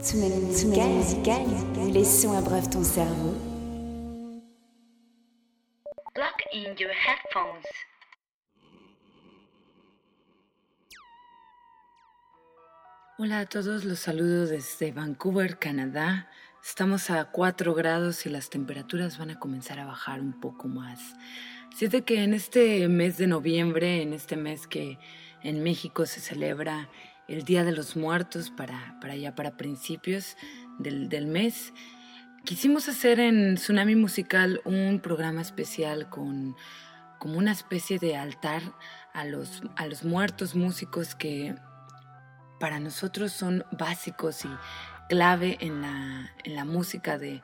Tsunami musical, musical, les sons abreuvent ton cerveau. Plug in your headphones. Hola a todos, los saludo desde Vancouver, Canadá. Estamos a 4 grados y las temperaturas van a comenzar a bajar un poco más. Así es de que en este mes de noviembre, en este mes que en México se celebra el Día de los Muertos para, para allá, para principios del, del mes, quisimos hacer en Tsunami Musical un programa especial con como una especie de altar a los, a los muertos músicos que para nosotros son básicos y clave en la, en la música de,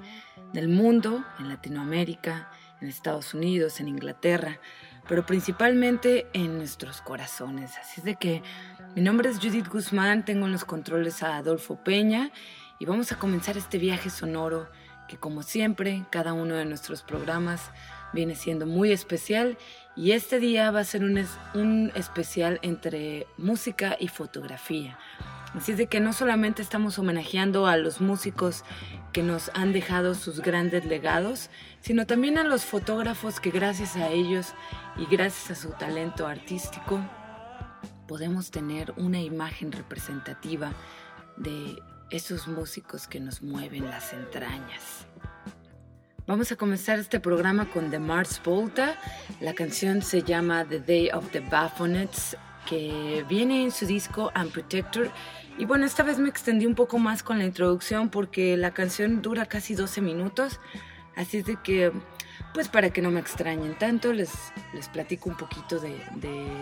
del mundo, en Latinoamérica, en Estados Unidos, en Inglaterra, pero principalmente en nuestros corazones. Así es de que mi nombre es Judith Guzmán, tengo en los controles a Adolfo Peña y vamos a comenzar este viaje sonoro que como siempre, cada uno de nuestros programas viene siendo muy especial y este día va a ser un, es- un especial entre música y fotografía. Así es de que no solamente estamos homenajeando a los músicos que nos han dejado sus grandes legados, sino también a los fotógrafos que gracias a ellos y gracias a su talento artístico podemos tener una imagen representativa de esos músicos que nos mueven las entrañas. Vamos a comenzar este programa con The Mars Volta. La canción se llama The Day of the Baphonets, que viene en su disco Unprotector. Y bueno, esta vez me extendí un poco más con la introducción porque la canción dura casi 12 minutos. Así es de que, pues para que no me extrañen tanto, les, les platico un poquito de,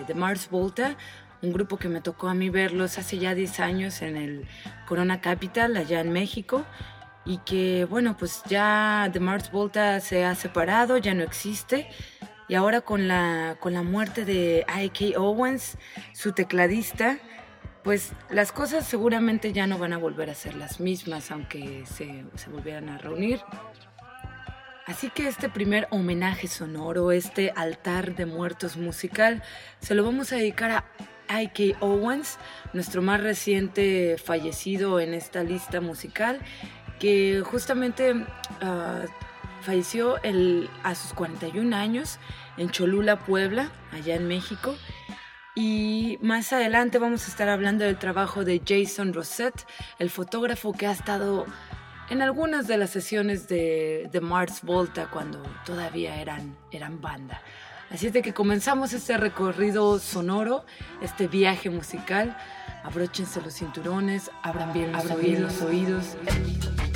de, Mars Volta, un grupo que me tocó a mí verlos hace ya 10 años en el Corona Capital, allá en México y que bueno pues ya The Mars Volta se ha separado, ya no existe y ahora con la, con la muerte de I.K. Owens, su tecladista, pues las cosas seguramente ya no van a volver a ser las mismas aunque se, se volvieran a reunir. Así que este primer homenaje sonoro, este altar de muertos musical, se lo vamos a dedicar a I.K. Owens, nuestro más reciente fallecido en esta lista musical, que justamente ah, falleció a sus 41 años en Cholula, Puebla, allá en México. Y más adelante vamos a estar hablando del trabajo de Jason Rosette, el fotógrafo que ha estado en algunas de las sesiones de, de Mars Volta cuando todavía eran, eran banda. Así es de que comenzamos este recorrido sonoro, este viaje musical. Abróchense los cinturones, abran bien los, Abran oídos, bien los oídos.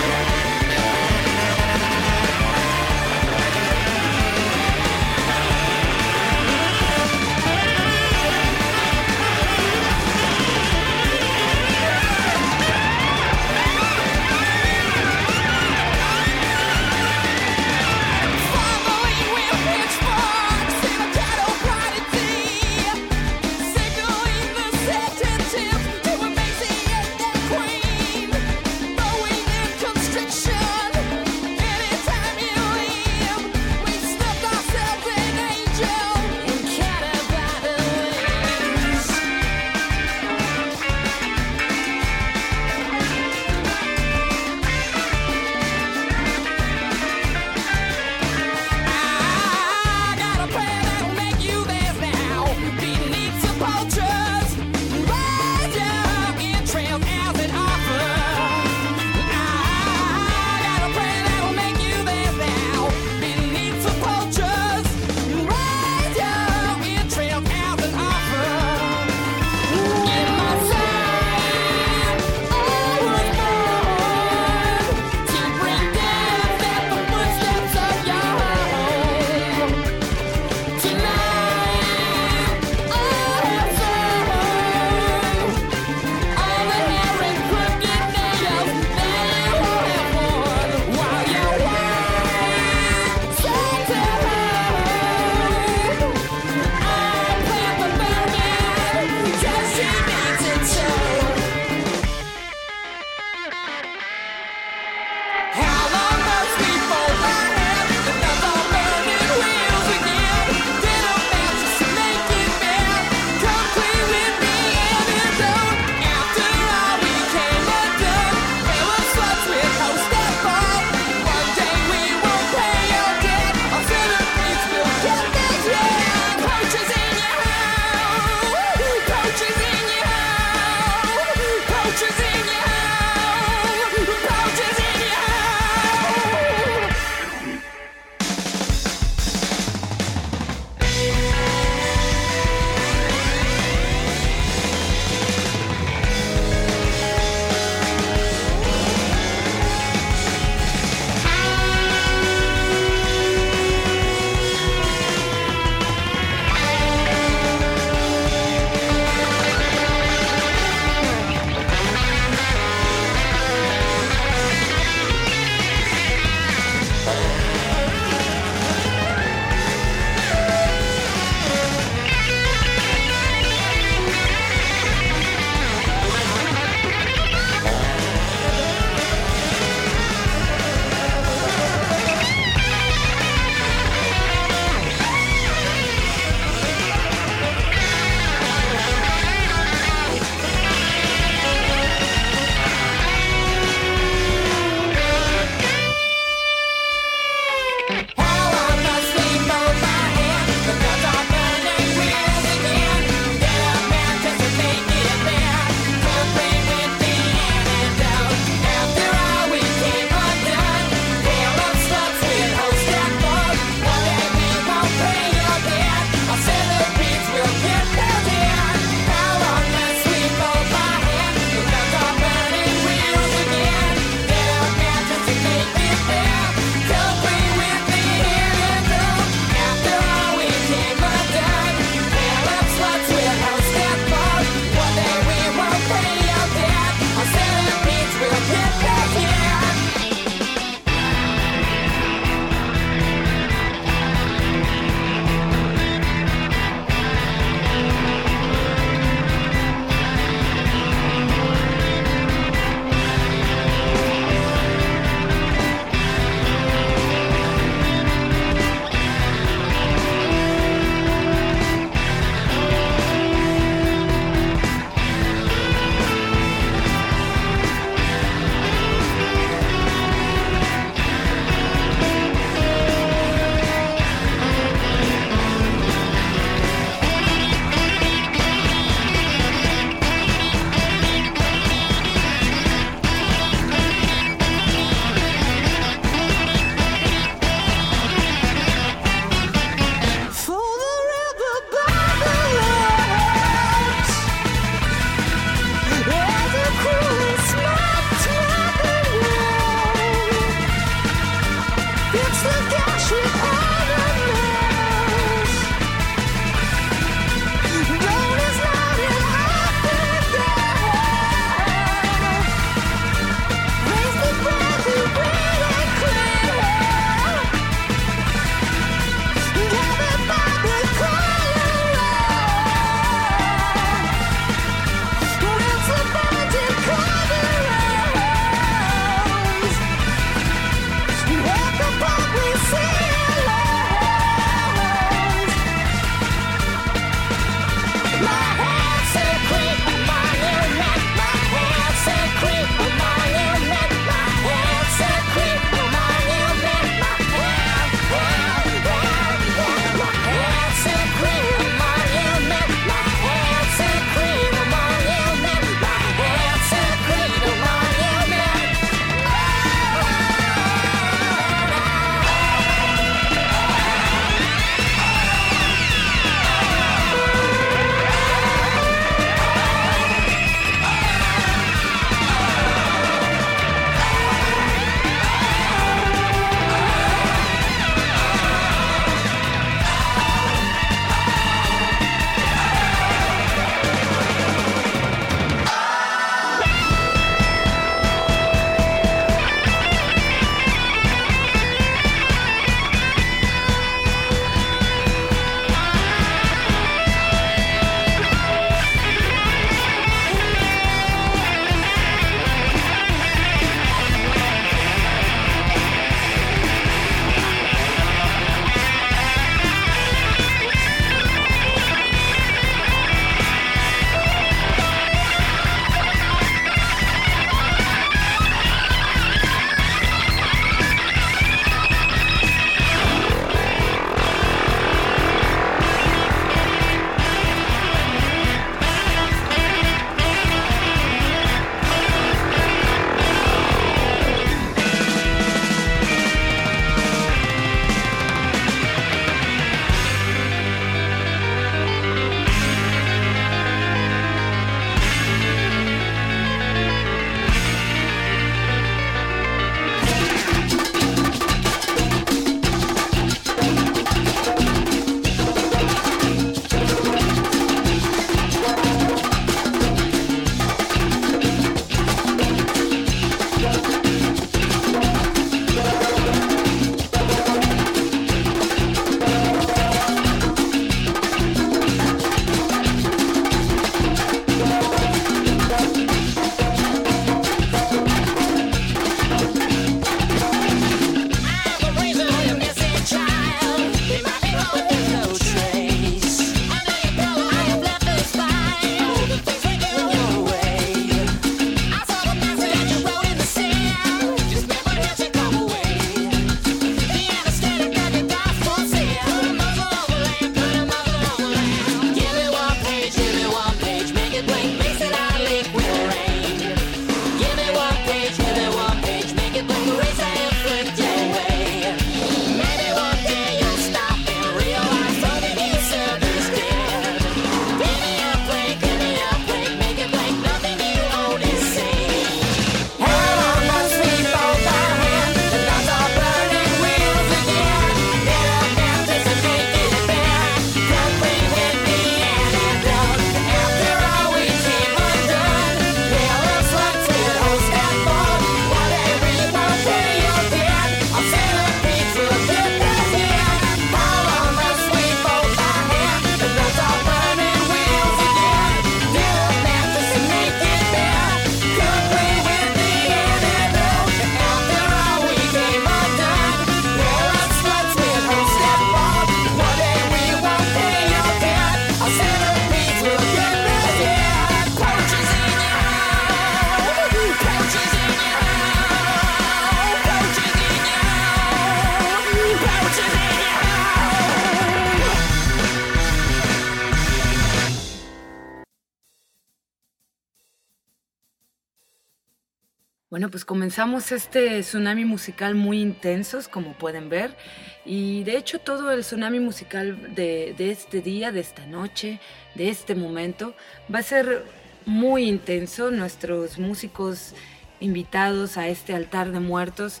Comenzamos este tsunami musical muy intensos, como pueden ver, y de hecho todo el tsunami musical de, este día, de esta noche, de este momento, va a ser muy intenso. Nuestros músicos invitados a este altar de muertos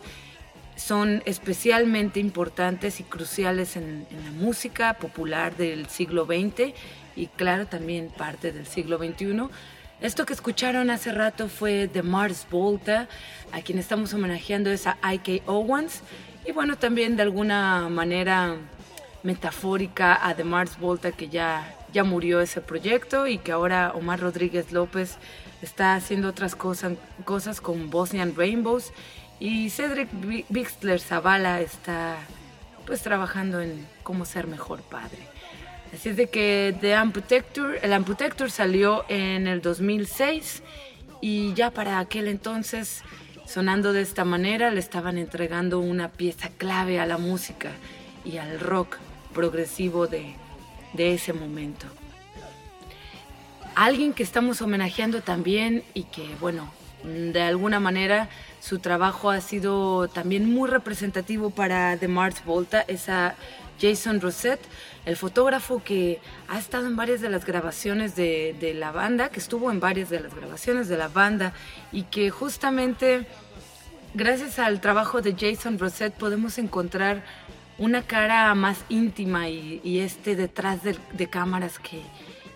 son especialmente importantes y cruciales en, en la música popular del siglo XX y claro también parte del siglo XXI esto que escucharon hace rato fue de Mars Volta, a quien estamos homenajeando es a I.K. Owens, y bueno, también de alguna manera metafórica a The Mars Volta, que ya, ya murió ese proyecto y que ahora Omar Rodríguez López está haciendo otras cosas, cosas con Bosnian Rainbows, y Cedric Bixler Zavala está pues trabajando en cómo ser mejor padre. Así es de que The Amputector, el Amputector salió en el 2006 y ya para aquel entonces, sonando de esta manera, le estaban entregando una pieza clave a la música y al rock progresivo de, de ese momento. Alguien que estamos homenajeando también y que, bueno, de alguna manera su trabajo ha sido también muy representativo para The Mars Volta, es a Jason Rosette, el fotógrafo que ha estado en varias de las grabaciones de, de, la banda, que estuvo en varias de las grabaciones de la banda y que justamente gracias al trabajo de Jason Rosette podemos encontrar una cara más íntima y, y este detrás de, de cámaras que,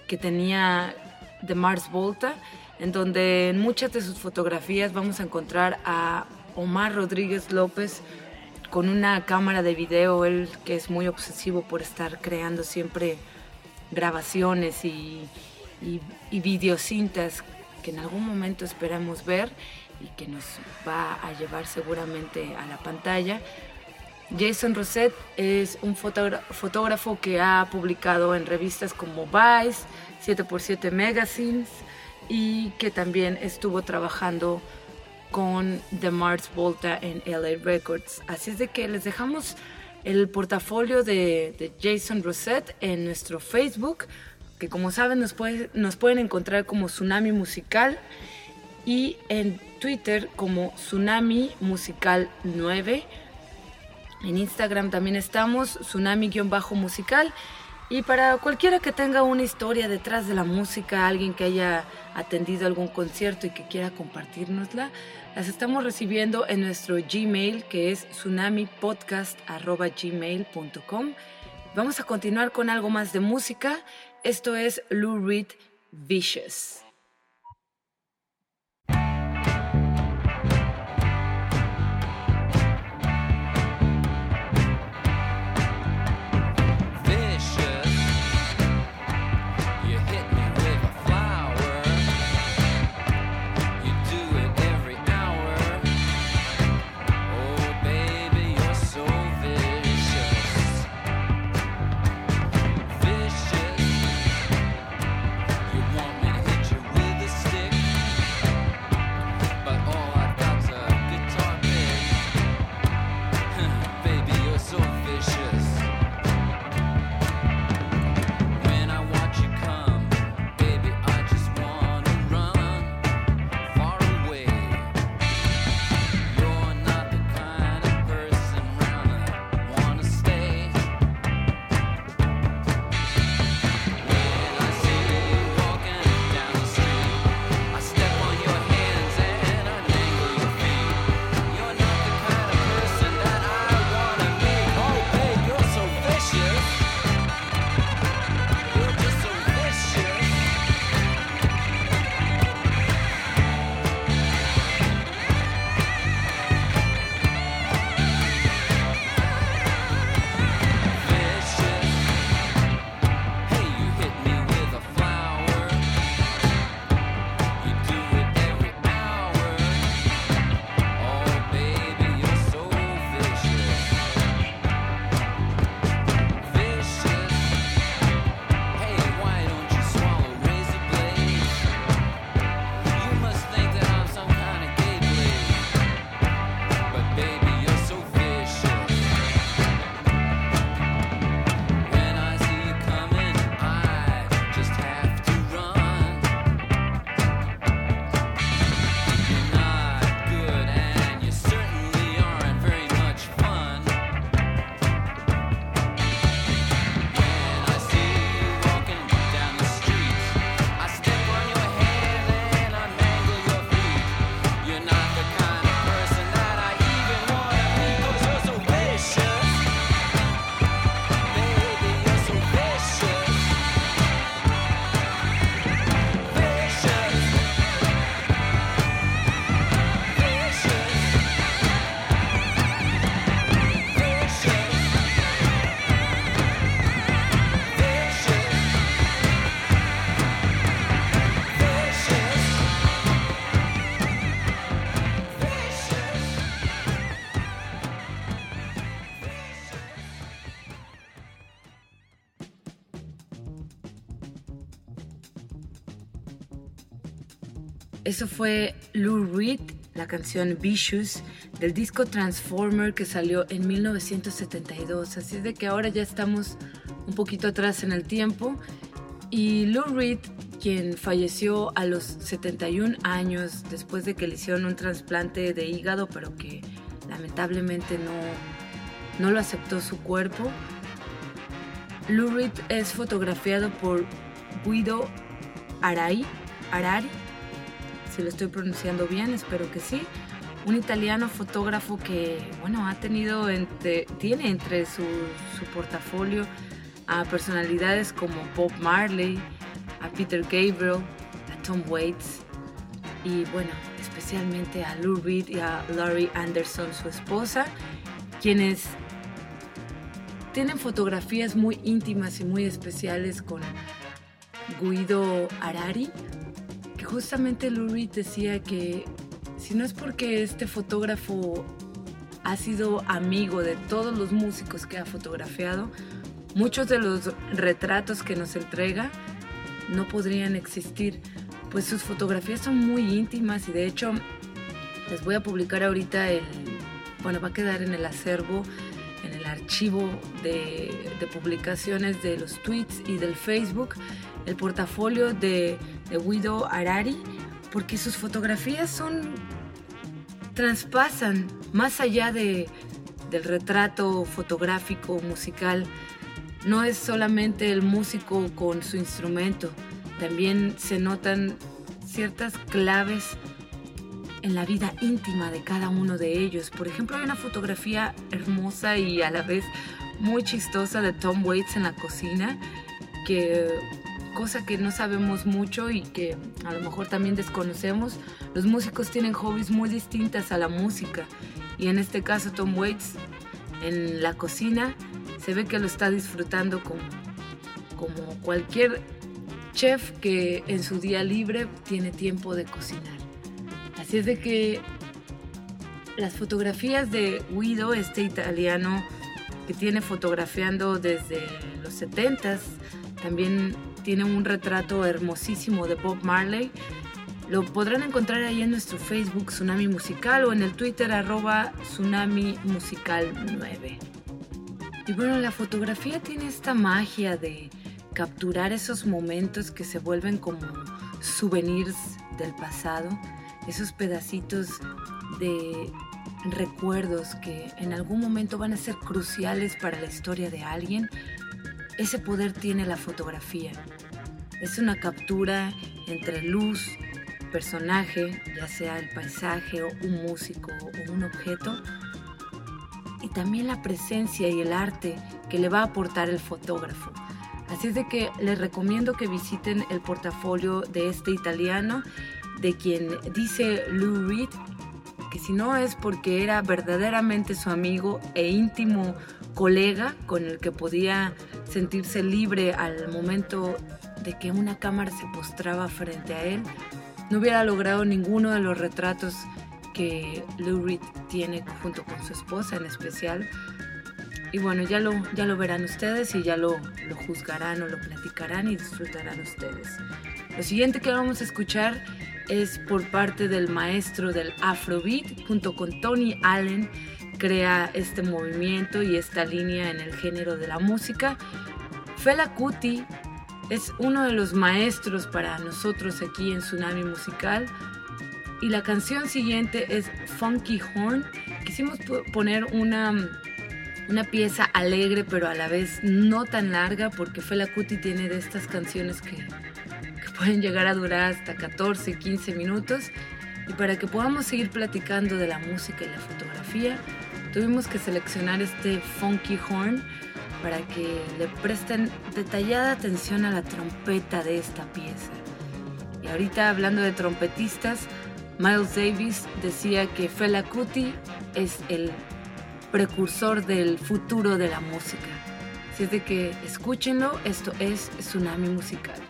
que tenía de Mars Volta, en donde en muchas de sus fotografías vamos a encontrar a Omar Rodríguez López con una cámara de video, él que es muy obsesivo por estar creando siempre grabaciones y, y, y videocintas que en algún momento esperamos ver y que nos va a llevar seguramente a la pantalla. Jason Rosette es un fotógrafo que ha publicado en revistas como Vice, 7x7 Magazines y que también estuvo trabajando con The Mars Volta en LA Records. Así es de que les dejamos el portafolio de, de Jason Rosette en nuestro Facebook, que como saben nos, nos pueden encontrar como Tsunami Musical y en Twitter como Tsunami Musical 9 en Instagram también estamos, tsunami-musical. Y para cualquiera que tenga una historia detrás de la música, alguien que haya atendido algún concierto y que quiera compartirnosla, las estamos recibiendo en nuestro Gmail que es tsunamipodcast.gmail.com. Vamos a continuar con algo más de música. Esto es Lou Reed Vicious. Eso fue Lou Reed, la canción Vicious del disco Transformer que salió en 1972. Así es de que ahora ya estamos un poquito atrás en el tiempo. Y Lou Reed, quien falleció a los 71 años después de que le hicieron un trasplante de hígado, pero que lamentablemente no, no lo aceptó su cuerpo. Lou Reed es fotografiado por Guido Arai, Arari, si lo estoy pronunciando bien, espero que sí. Un italiano fotógrafo que, bueno, ha tenido, entre, tiene entre su, su portafolio a personalidades como Bob Marley, a Peter Gabriel, a Tom Waits y, bueno, especialmente a Lou Reed y a Laurie Anderson, su esposa, quienes tienen fotografías muy íntimas y muy especiales con Guido Arari, justamente Lou Reed decía que si no es porque este fotógrafo ha sido amigo de todos los músicos que ha fotografiado, muchos de los retratos que nos entrega no podrían existir, pues sus fotografías son muy íntimas y de hecho les voy a publicar ahorita el, bueno, va a quedar en el acervo, en el archivo de, de publicaciones de los tweets y del Facebook el portafolio de, de Guido Arari, porque sus fotografías son traspasan más allá de, del retrato fotográfico musical. No es solamente el músico con su instrumento, también se notan ciertas claves en la vida íntima de cada uno de ellos. Por ejemplo, hay una fotografía hermosa y a la vez muy chistosa de Tom Waits en la cocina que cosa que no sabemos mucho y que a lo mejor también desconocemos, los músicos tienen hobbies muy distintas a la música. Y en este caso Tom Waits en la cocina se ve que lo está disfrutando como, cualquier chef que en su día libre tiene tiempo de cocinar. Así es de que las fotografías de Guido, este italiano que tiene fotografiando desde los 70s, también tiene un retrato hermosísimo de Bob Marley. Lo podrán encontrar ahí en nuestro Facebook Tsunami Musical o en el Twitter arroba Tsunami Musical 9. Y bueno, la fotografía tiene esta magia de capturar esos momentos que se vuelven como souvenirs del pasado, esos pedacitos de recuerdos que en algún momento van a ser cruciales para la historia de alguien ese poder tiene la fotografía. Es una captura entre luz, personaje, ya sea el paisaje o un músico o un objeto, y también la presencia y el arte que le va a aportar el fotógrafo. Así es de que les recomiendo que visiten el portafolio de este italiano, de quien dice Lou Reed que si no es porque era verdaderamente su amigo e íntimo colega con el que podía sentirse libre al momento de que una cámara se postraba frente a él, no hubiera logrado ninguno de los retratos que Lou Reed tiene junto con su esposa en especial. Y bueno, ya lo, ya lo verán ustedes y ya lo, lo juzgarán o lo platicarán y disfrutarán ustedes. Lo siguiente que vamos a escuchar es por parte del maestro del Afrobeat junto con Tony Allen crea este movimiento y esta línea en el género de la música. Fela Kuti es uno de los maestros para nosotros aquí en Tsunami Musical. Y la canción siguiente es Funky Horn. Quisimos poner una, una pieza alegre, pero a la vez no tan larga, porque Fela Kuti tiene de estas canciones que, que pueden llegar a durar hasta 14, 15 minutos. Y para que podamos seguir platicando de la música y la fotografía, tuvimos que seleccionar este funky horn para que le presten detallada atención a la trompeta de esta pieza. Y ahorita hablando de trompetistas, Miles Davis decía que Fela Kuti es el precursor del futuro de la música. Así es de que escúchenlo, esto es Tsunami Musical.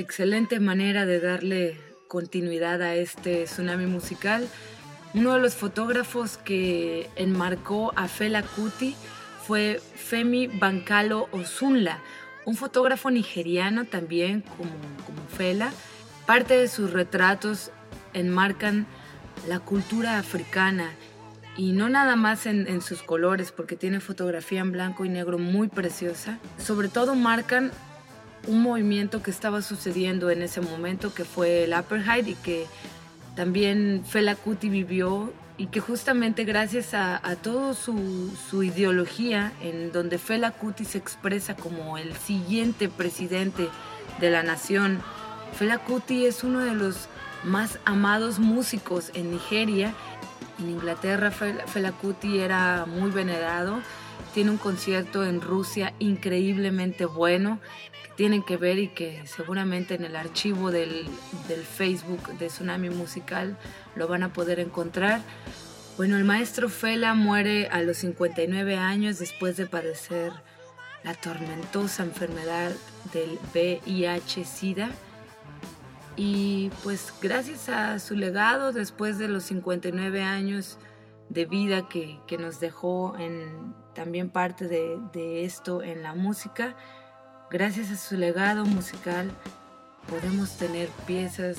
Excelente manera de darle continuidad a este tsunami musical. Uno de los fotógrafos que enmarcó a Fela Kuti fue Femi Bancalo Osunla, un fotógrafo nigeriano también como, como Fela. Parte de sus retratos enmarcan la cultura africana y no nada más en, en, sus colores, porque tiene fotografía en blanco y negro muy preciosa. Sobre todo marcan un movimiento que estaba sucediendo en ese momento, que fue el apartheid y que también Fela Kuti vivió y que justamente gracias a, a toda su, su, ideología, en donde Fela Kuti se expresa como el siguiente presidente de la nación, Fela Kuti es uno de los más amados músicos en Nigeria. En Inglaterra Fela, Kuti era muy venerado. Tiene un concierto en Rusia increíblemente bueno tienen que ver y que seguramente en el archivo del, del, Facebook de Tsunami Musical lo van a poder encontrar. Bueno, el maestro Fela muere a los 59 años después de padecer la tormentosa enfermedad del VIH-Sida. Y pues gracias a su legado, después de los 59 años de vida que, que nos dejó en también parte de, de esto en la música, Gracias a su legado musical podemos tener piezas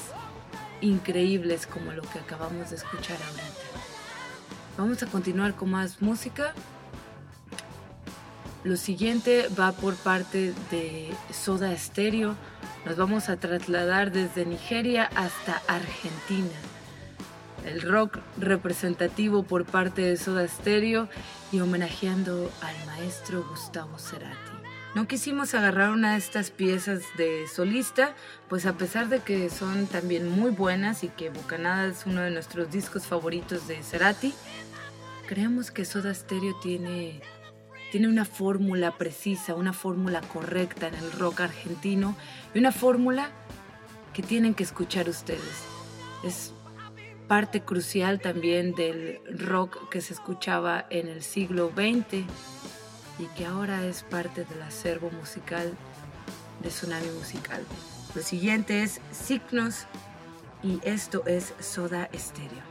increíbles como lo que acabamos de escuchar ahorita. Vamos a continuar con más música. Lo siguiente va por parte de Soda Stereo. Nos vamos a trasladar desde Nigeria hasta Argentina. El rock representativo por parte de Soda Stereo y homenajeando al maestro Gustavo Cerati. No quisimos agarrar una de estas piezas de solista, pues a pesar de que son también muy buenas y que Bocanada es uno de nuestros discos favoritos de Cerati, creemos que Soda Stereo tiene, tiene una fórmula precisa, una fórmula correcta en el rock argentino y una fórmula que tienen que escuchar ustedes. Es parte crucial también del rock que se escuchaba en el siglo XX y que ahora es parte del acervo musical de Tsunami Musical. Lo siguiente es Signos y esto es Soda Stereo.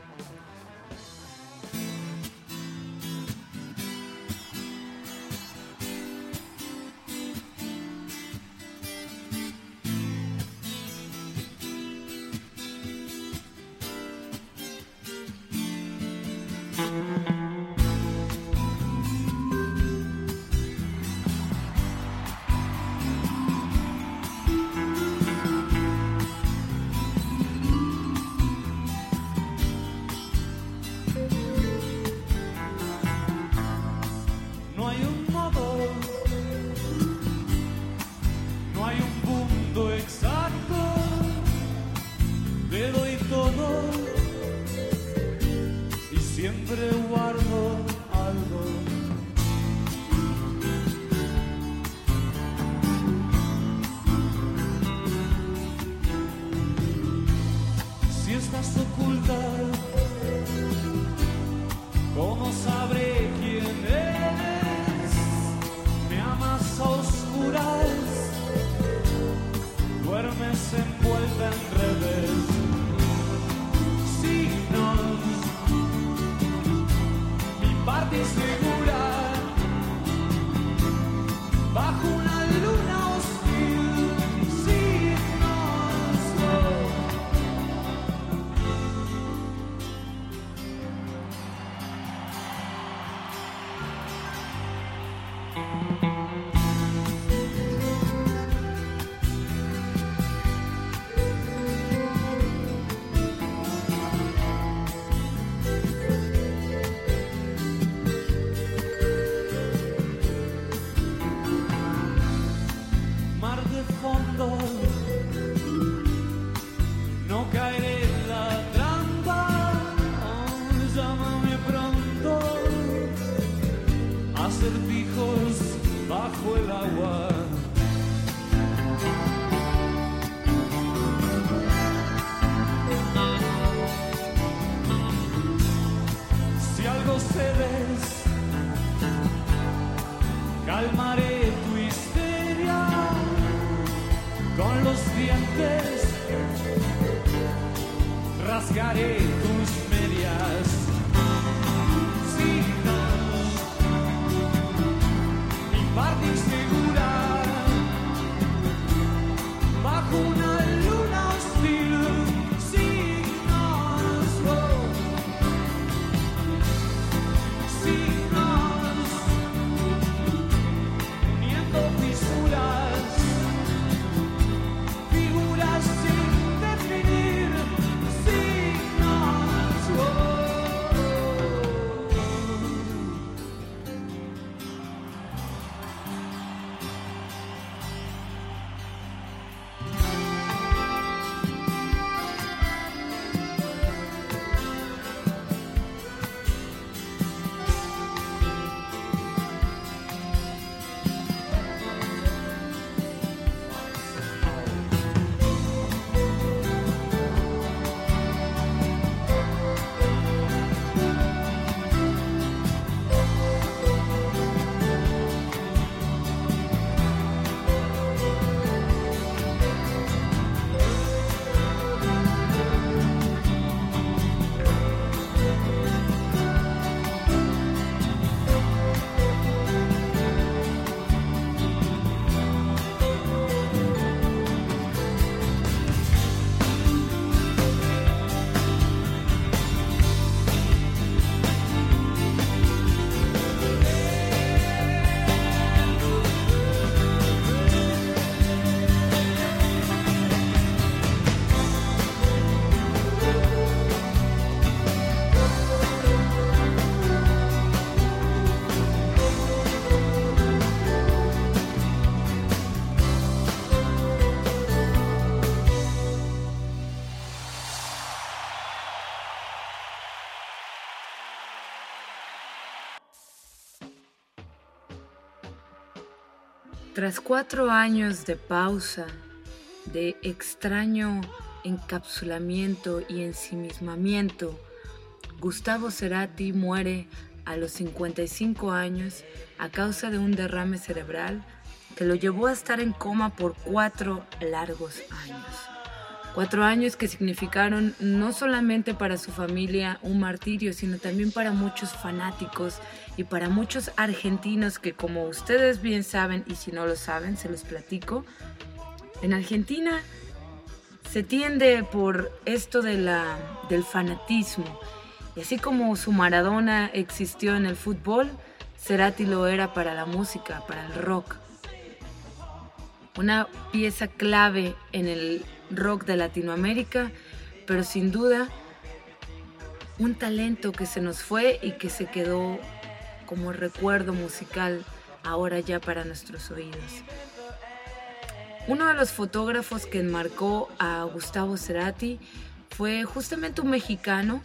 Tras cuatro años de pausa, de extraño encapsulamiento y ensimismamiento, Gustavo Cerati muere a los 55 años a causa de un derrame cerebral que lo llevó a estar en coma por cuatro largos años. Cuatro años que significaron no solamente para su familia un martirio, sino también para muchos fanáticos y para muchos argentinos que como ustedes bien saben, y si no lo saben, se los platico, en Argentina se tiende por esto de la, del fanatismo. Y así como su Maradona existió en el fútbol, Cerati lo era para la música, para el rock. Una pieza clave en el rock de Latinoamérica, pero sin duda un talento que se nos fue y que se quedó como recuerdo musical ahora ya para nuestros oídos. Uno de los fotógrafos que enmarcó a Gustavo Cerati fue justamente un mexicano,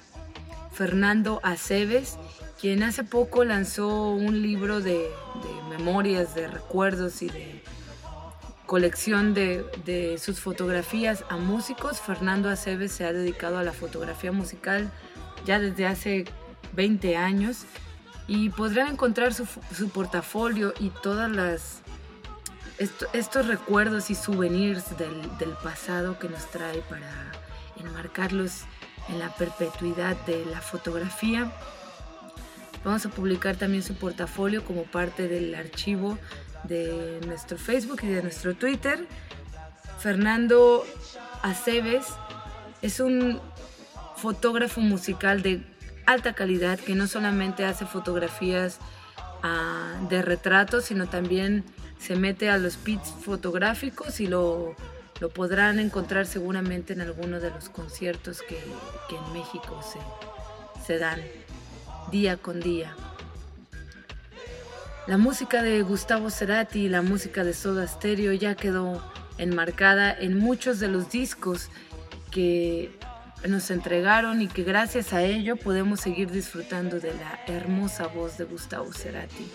Fernando Aceves, quien hace poco lanzó un libro de, memorias, de recuerdos y de colección de, sus fotografías a músicos. Fernando Aceves se ha dedicado a la fotografía musical ya desde hace 20 años y podrán encontrar su, su portafolio y todas las esto, estos recuerdos y souvenirs del, del pasado que nos trae para enmarcarlos en la perpetuidad de la fotografía. Vamos a publicar también su portafolio como parte del archivo de nuestro Facebook y de nuestro Twitter. Fernando Aceves es un fotógrafo musical de alta calidad que no solamente hace fotografías uh, de retratos, sino también se mete a los pits fotográficos y lo, lo podrán encontrar seguramente en alguno de los conciertos que, que en México se, se dan día con día. La música de Gustavo Cerati y la música de Soda Stereo ya quedó enmarcada en muchos de los discos que nos entregaron y que gracias a ello podemos seguir disfrutando de la hermosa voz de Gustavo Cerati.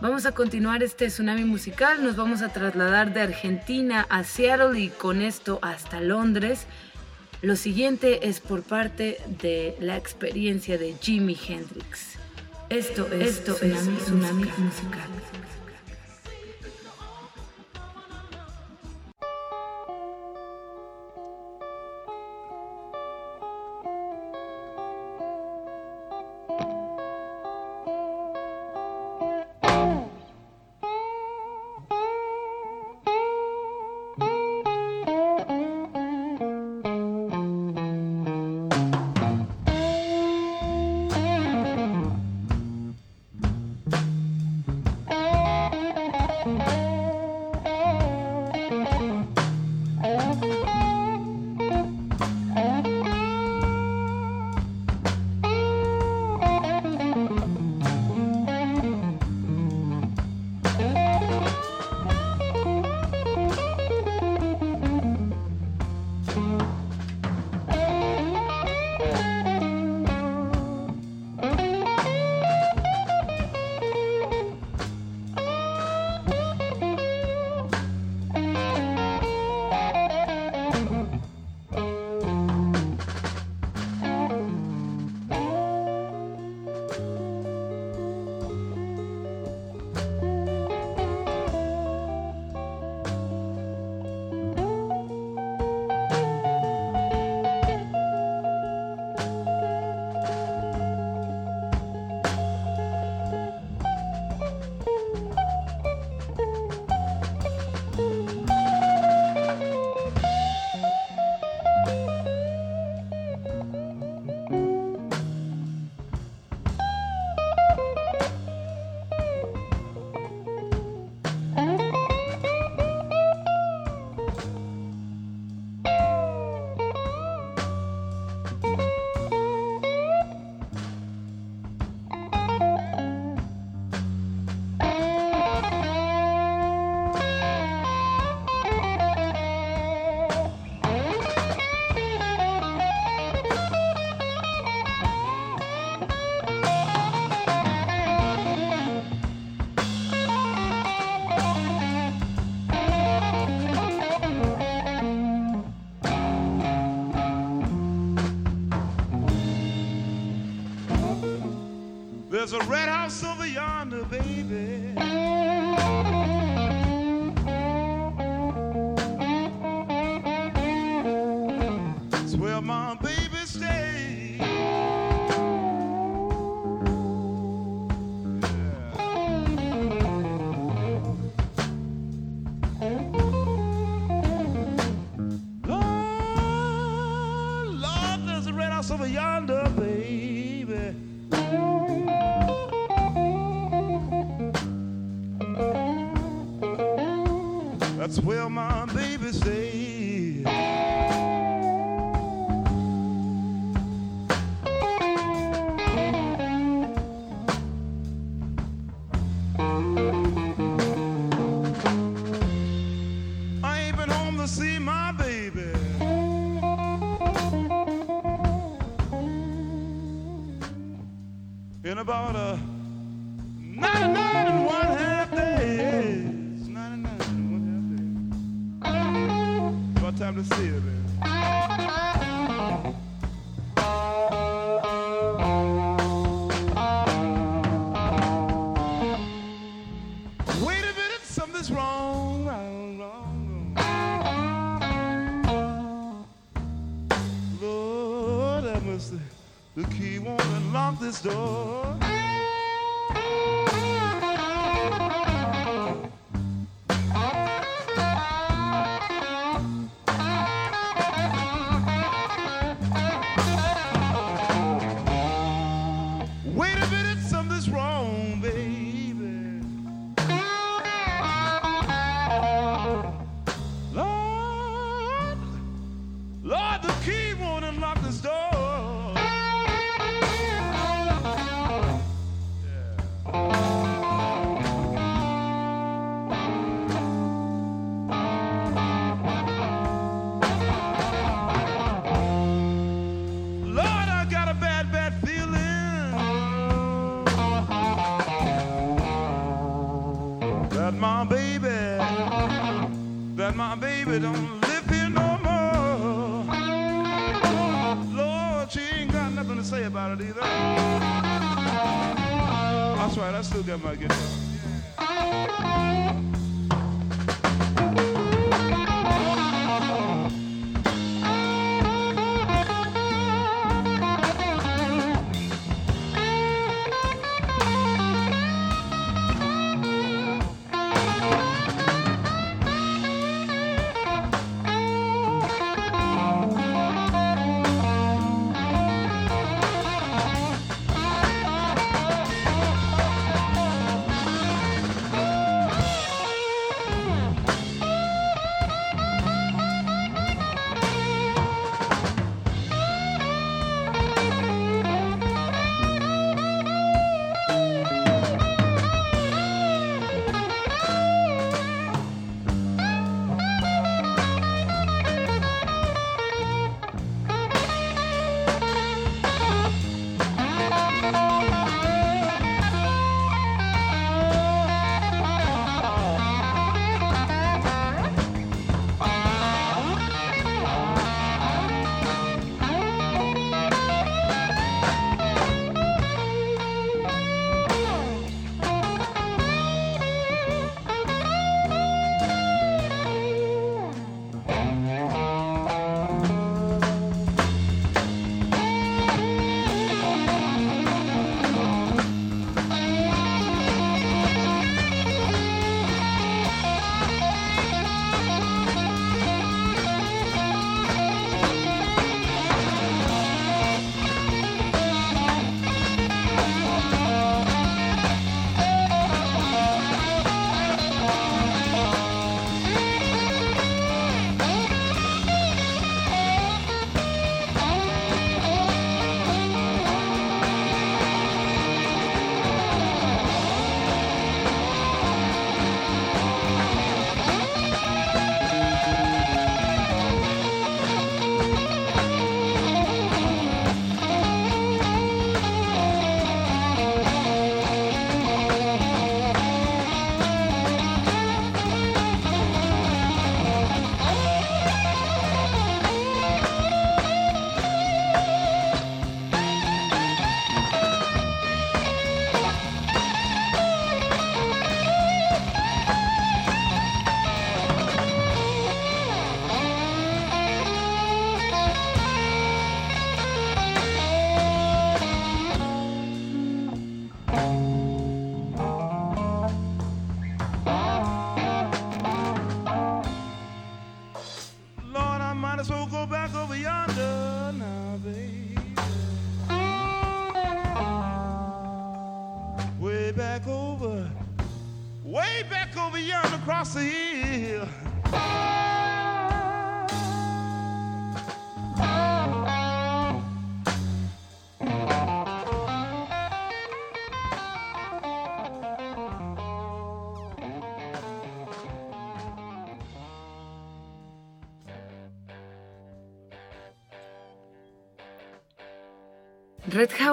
Vamos a continuar este tsunami musical, nos vamos a trasladar de Argentina a Seattle y con esto hasta Londres. Lo siguiente es por parte de la experiencia de Jimi Hendrix. Esto es, Esto tsunami, es tsunami musical. musical. There's a red house over yonder, baby. It's where my baby stays. Lord, there's a red house over yonder. that's right. I still got my guitar.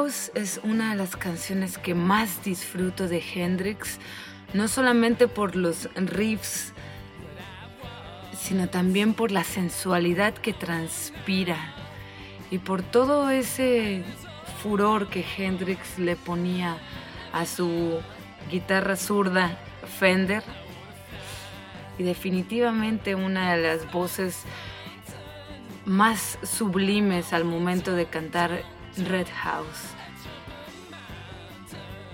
Es una de las canciones que más disfruto de Hendrix, no solamente por los riffs, sino también por la sensualidad que transpira y por todo ese furor que Hendrix le ponía a su guitarra zurda Fender. Y definitivamente una de las voces más sublimes al momento de cantar Red House.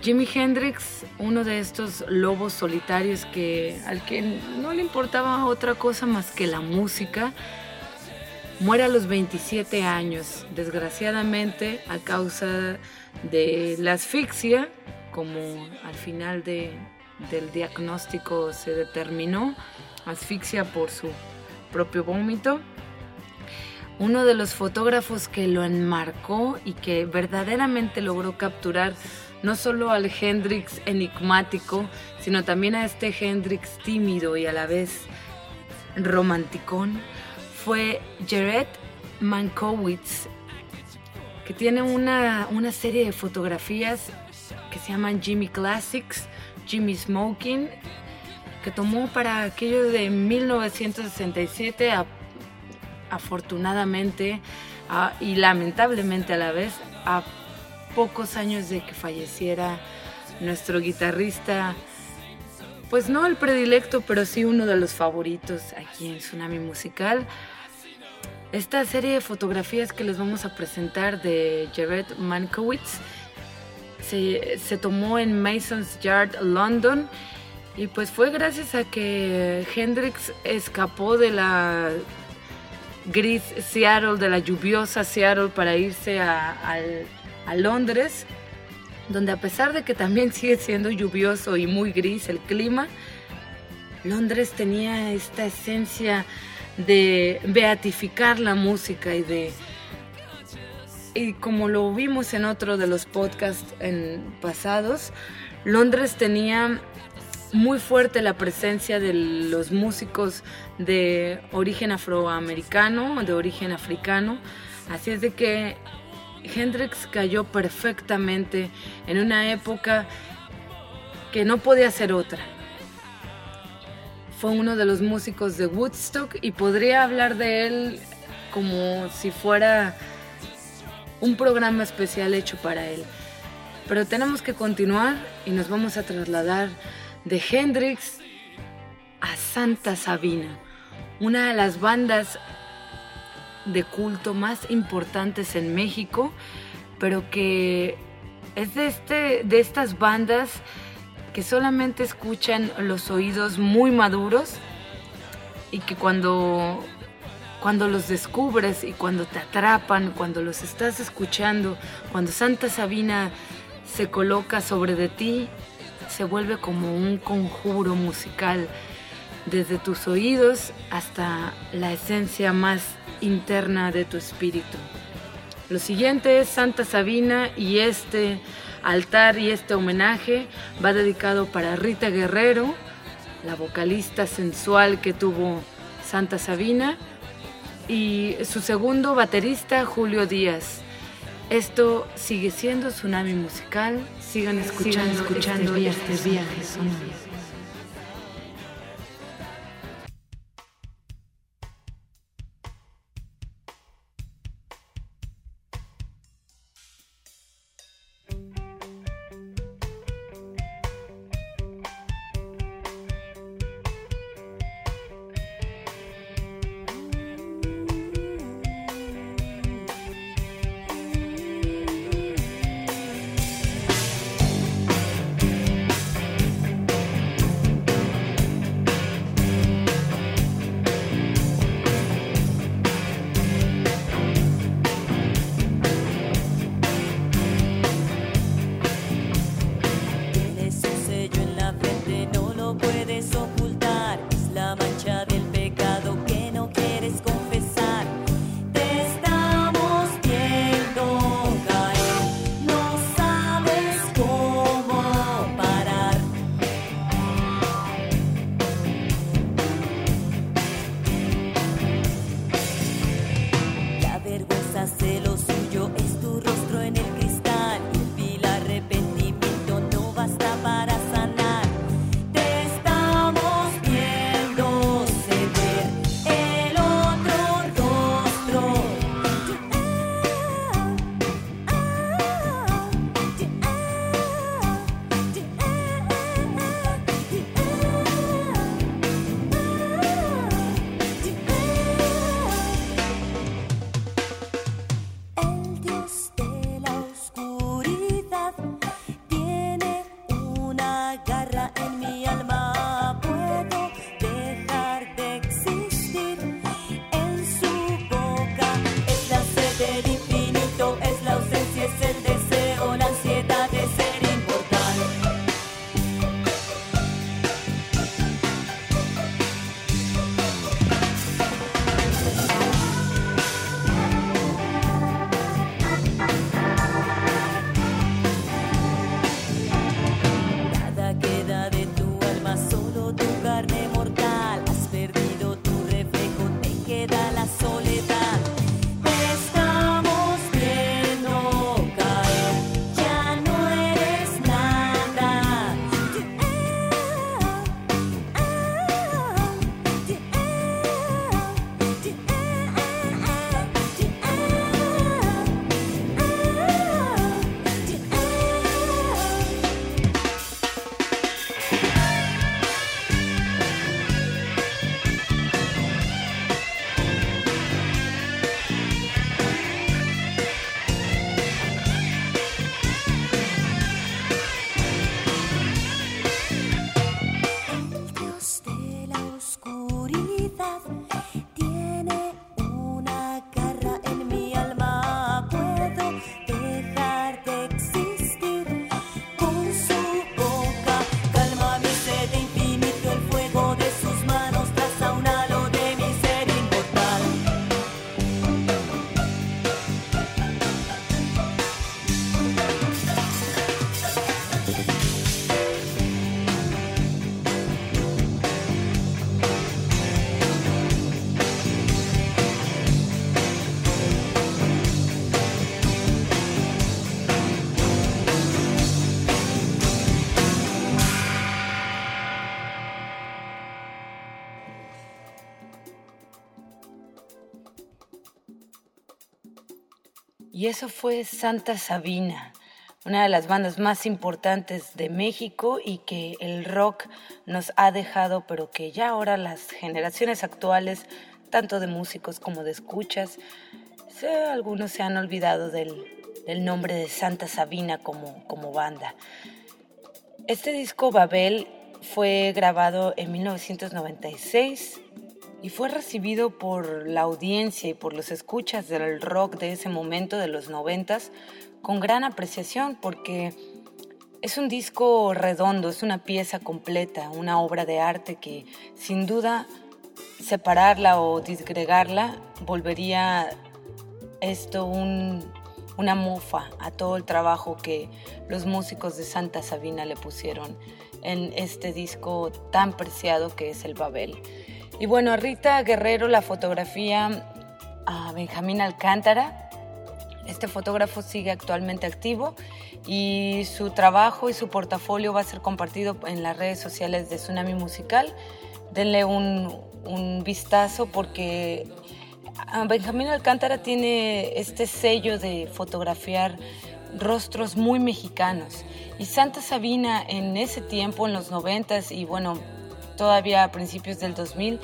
Jimi Hendrix, uno de estos lobos solitarios que al que no le importaba otra cosa más que la música, muere a los 27 años, desgraciadamente a causa de la asfixia, como al final de, del diagnóstico se determinó, asfixia por su propio vómito uno de los fotógrafos que lo enmarcó y que verdaderamente logró capturar no solo al Hendrix enigmático, sino también a este Hendrix tímido y a la vez romanticón, fue Jared Mankowitz, que tiene una, una serie de fotografías que se llaman Jimmy Classics, Jimmy Smoking, que tomó para aquello de 1967 a afortunadamente ah, y lamentablemente a la vez, a pocos años de que falleciera nuestro guitarrista, pues no el predilecto, pero sí uno de los favoritos aquí en Tsunami Musical. Esta serie de fotografías que les vamos a presentar de Jared Mankowitz se, se tomó en Mason's Yard, London, y pues fue gracias a que Hendrix escapó de la gris Seattle, de la lluviosa Seattle, para irse a, a, Londres, donde a pesar de que también sigue siendo lluvioso y muy gris el clima, Londres tenía esta esencia de beatificar la música y de y como lo vimos en otro de los podcasts en pasados, Londres tenía muy fuerte la presencia de los músicos de origen afroamericano, de origen africano. Así es de que Hendrix cayó perfectamente en una época que no podía ser otra. Fue uno de los músicos de Woodstock y podría hablar de él como si fuera un programa especial hecho para él. Pero tenemos que continuar y nos vamos a trasladar de Hendrix a Santa Sabina, una de las bandas de culto más importantes en México, pero que es de, este, de estas bandas que solamente escuchan los oídos muy maduros y que cuando, cuando los descubres y cuando te atrapan, cuando los estás escuchando, cuando Santa Sabina se coloca sobre de ti, se vuelve como un conjuro musical desde tus oídos hasta la esencia más interna de tu espíritu. Lo siguiente es Santa Sabina y este altar y este homenaje va dedicado para Rita Guerrero, la vocalista sensual que tuvo Santa Sabina, y su segundo baterista Julio Díaz. Esto sigue siendo Tsunami Musical. Sigan escuchando, escuchando este, este viaje sonoro. Y eso fue Santa Sabina, una de las bandas más importantes de México y que el rock nos ha dejado, pero que ya ahora las generaciones actuales, tanto de músicos como de escuchas, algunos se han olvidado del, del nombre de Santa Sabina como, como banda. Este disco Babel fue grabado en 1996 y fue recibido por la audiencia y por los escuchas del rock de ese momento, de los noventas, con gran apreciación porque es un disco redondo, es una pieza completa, una obra de arte que sin duda separarla o disgregarla volvería esto un- una mofa a todo el trabajo que los músicos de Santa Sabina le pusieron en este disco tan preciado que es el Babel. Y bueno, a Rita Guerrero la fotografía a Benjamín Alcántara. Este fotógrafo sigue actualmente activo y su trabajo y su portafolio va a ser compartido en las redes sociales de Tsunami Musical. Denle un, un vistazo porque ah, Benjamín Alcántara tiene este sello de fotografiar rostros muy mexicanos. Y Santa Sabina en ese tiempo, en los noventas y bueno, todavía a principios del 2000,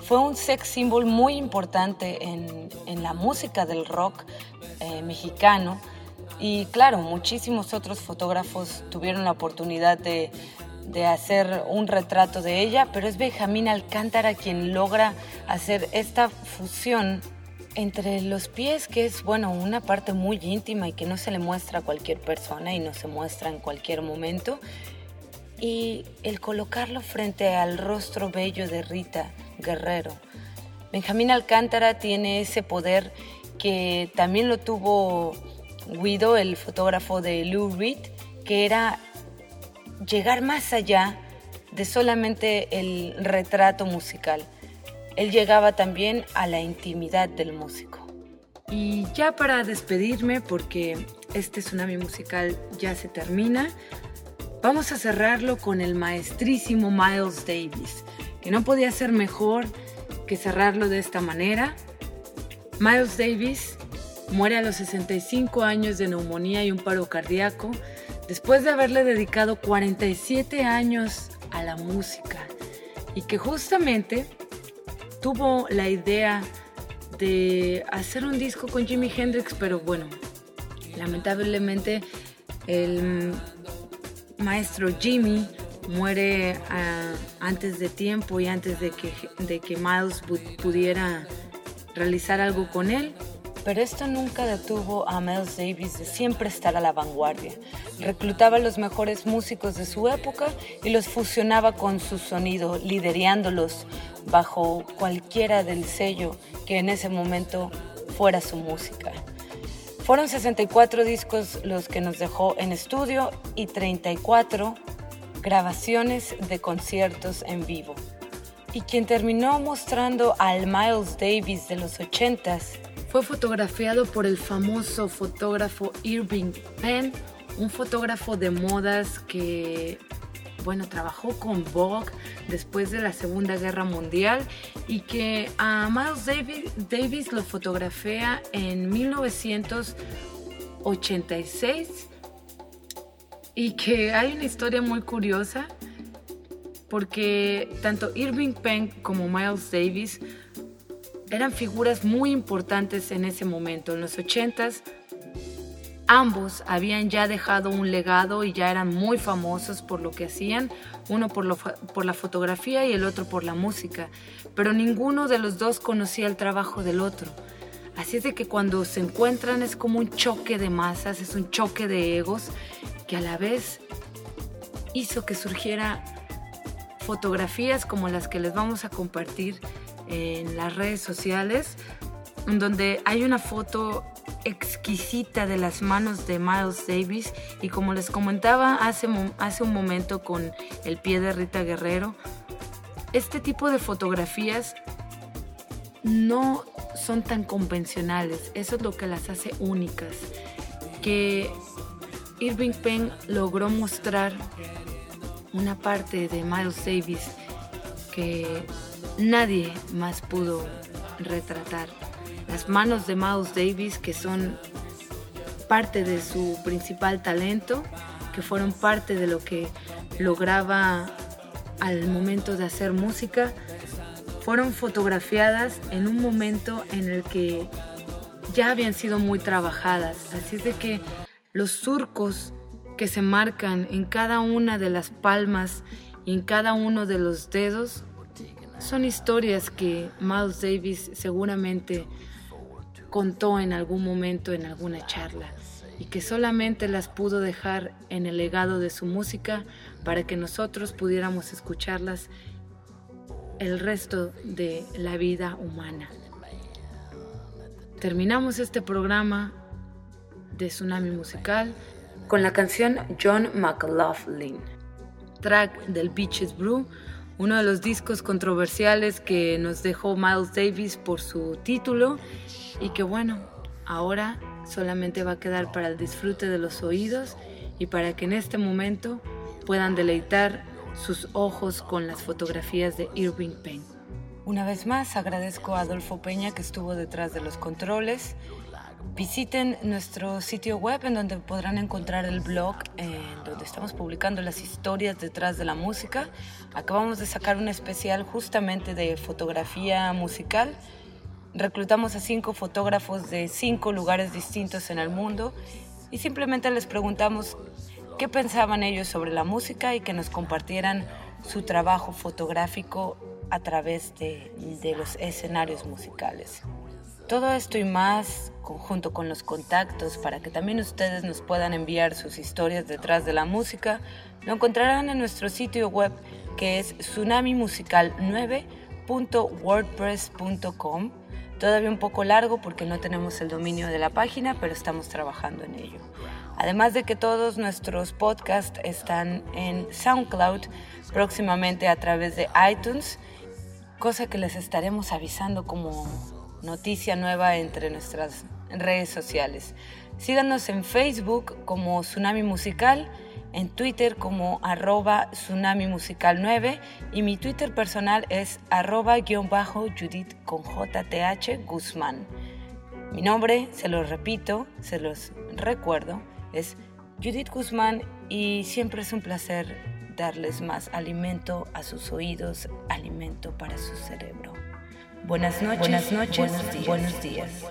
fue un sex symbol muy importante en, en la música del rock eh, mexicano. Y claro, muchísimos otros fotógrafos tuvieron la oportunidad de, de hacer un retrato de ella, pero es Benjamín Alcántara quien logra hacer esta fusión entre los pies, que es, bueno, una parte muy íntima y que no se le muestra a cualquier persona y no se muestra en cualquier momento, y el colocarlo frente al rostro bello de Rita Guerrero. Benjamín Alcántara tiene ese poder que también lo tuvo Guido, el fotógrafo de Lou Reed, que era llegar más allá de solamente el retrato musical. Él llegaba también a la intimidad del músico. Y ya para despedirme, porque este tsunami musical ya se termina, vamos a cerrarlo con el maestrísimo Miles Davis, que no podía ser mejor que cerrarlo de esta manera. Miles Davis muere a los 65 años de neumonía y un paro cardíaco después de haberle dedicado 47 años a la música y que justamente tuvo la idea de hacer un disco con Jimi Hendrix, pero bueno, lamentablemente el maestro Jimmy muere ah, antes de tiempo y antes de que, de que Miles pu- pudiera realizar algo con él. Pero esto nunca detuvo a Miles Davis de siempre estar a la vanguardia. Reclutaba a los mejores músicos de su época y los fusionaba con su sonido, liderándolos bajo cualquiera del sello que en ese momento fuera su música. Fueron 64 discos los que nos dejó en estudio y 34 grabaciones de conciertos en vivo. Y quien terminó mostrando al Miles Davis de los 80s fue fotografiado por el famoso fotógrafo Irving Penn, un fotógrafo de modas que bueno, trabajó con Vogue después de la Segunda Guerra Mundial y que a Miles Davis, Davis lo fotografía en 1986 y que hay una historia muy curiosa porque tanto Irving Penn como Miles Davis eran figuras muy importantes en ese momento. En los 80s Ambos habían ya dejado un legado y ya eran muy famosos por lo que hacían, uno por, la fotografía y el otro por la música, pero ninguno de los dos conocía el trabajo del otro. Así es de que cuando se encuentran es como un choque de masas, es un choque de egos que a la vez hizo que surgiera fotografías como las que les vamos a compartir en las redes sociales, en donde hay una foto exquisita de las manos de Miles Davis y como les comentaba hace, hace un momento con el pie de Rita Guerrero, este tipo de fotografías no son tan convencionales, eso es lo que las hace únicas, que Irving Penn logró mostrar una parte de Miles Davis que nadie más pudo retratar las manos de Miles Davis, que son parte de su principal talento, que fueron parte de lo que lograba al momento de hacer música, fueron fotografiadas en un momento en el que ya habían sido muy trabajadas. Así de que los surcos que se marcan en cada una de las palmas y en cada uno de los dedos son historias que Miles Davis seguramente contó en algún momento en alguna charla y que solamente las pudo dejar en el legado de su música para que nosotros pudiéramos escucharlas el resto de la vida humana. Terminamos este programa de Tsunami Musical con la canción John McLaughlin, track del Beaches Brew, uno de los discos controversiales que nos dejó Miles Davis por su título y que bueno, ahora solamente va a quedar para el disfrute de los oídos y para que en este momento puedan deleitar sus ojos con las fotografías de Irving Penn. Una vez más agradezco a Adolfo Peña que estuvo detrás de los controles. Visiten nuestro sitio web en donde podrán encontrar el blog en donde estamos publicando las historias detrás de la música. Acabamos de sacar un especial justamente de fotografía musical Reclutamos a cinco fotógrafos de cinco lugares distintos en el mundo y simplemente les preguntamos qué pensaban ellos sobre la música y que nos compartieran su trabajo fotográfico a través de, de los escenarios musicales. Todo esto y más, junto con los contactos para que también ustedes nos puedan enviar sus historias detrás de la música, lo encontrarán en nuestro sitio web que es tsunamimusical9.wordpress.com Todavía un poco largo porque no tenemos el dominio de la página, pero estamos trabajando en ello. Además de que todos nuestros podcasts están en SoundCloud, próximamente a través de iTunes, cosa que les estaremos avisando como noticia nueva entre nuestras redes sociales. Síganos en Facebook como Tsunami Musical en Twitter como arroba tsunamimusical9 y mi Twitter personal es arroba guion bajo Judith con JTH Guzmán. Mi nombre, se los repito, se los recuerdo, es Judith Guzmán y siempre es un placer darles más alimento a sus oídos, alimento para su cerebro. Buenas noches, buenas noches, Buenos días.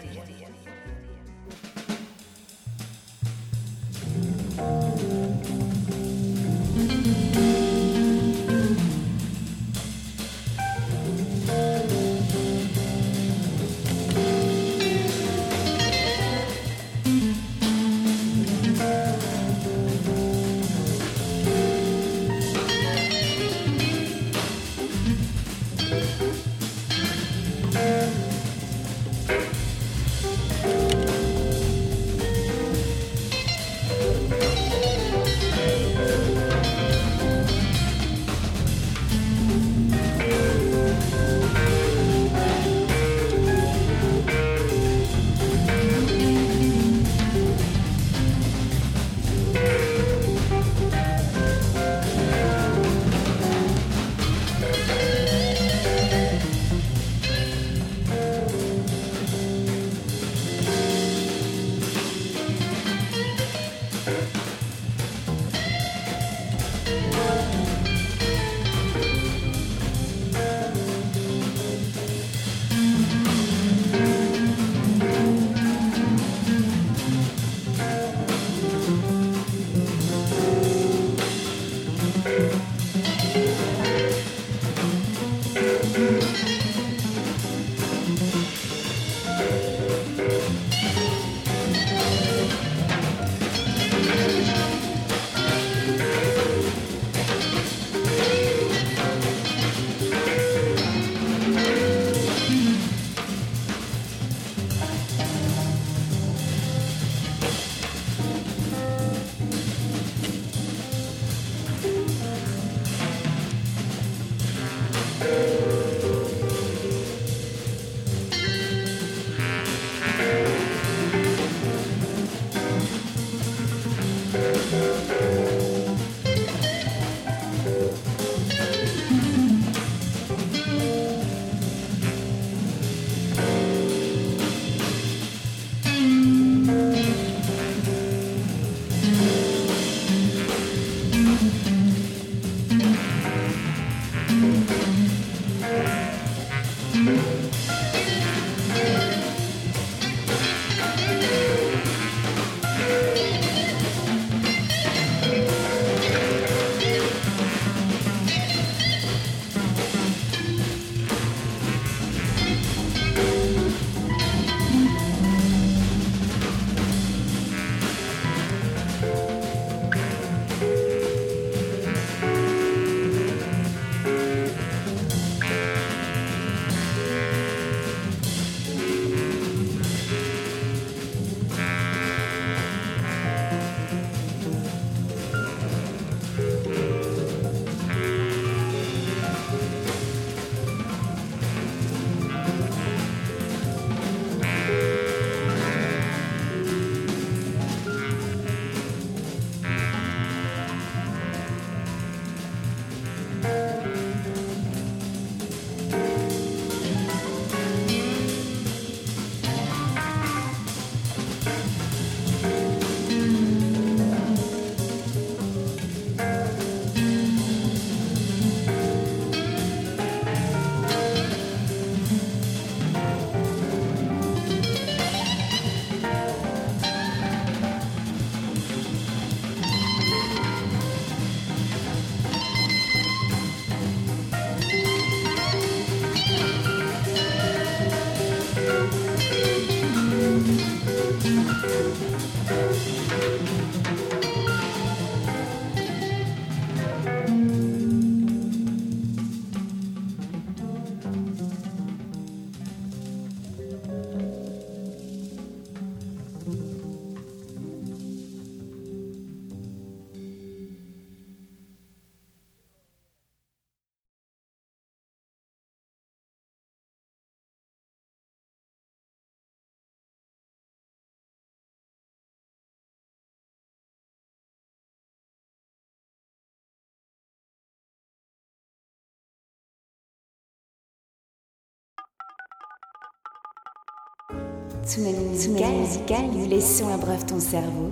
Tsunami musical, musical, où les sons abreuvent ton cerveau.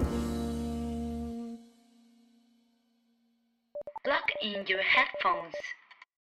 Plug in your headphones.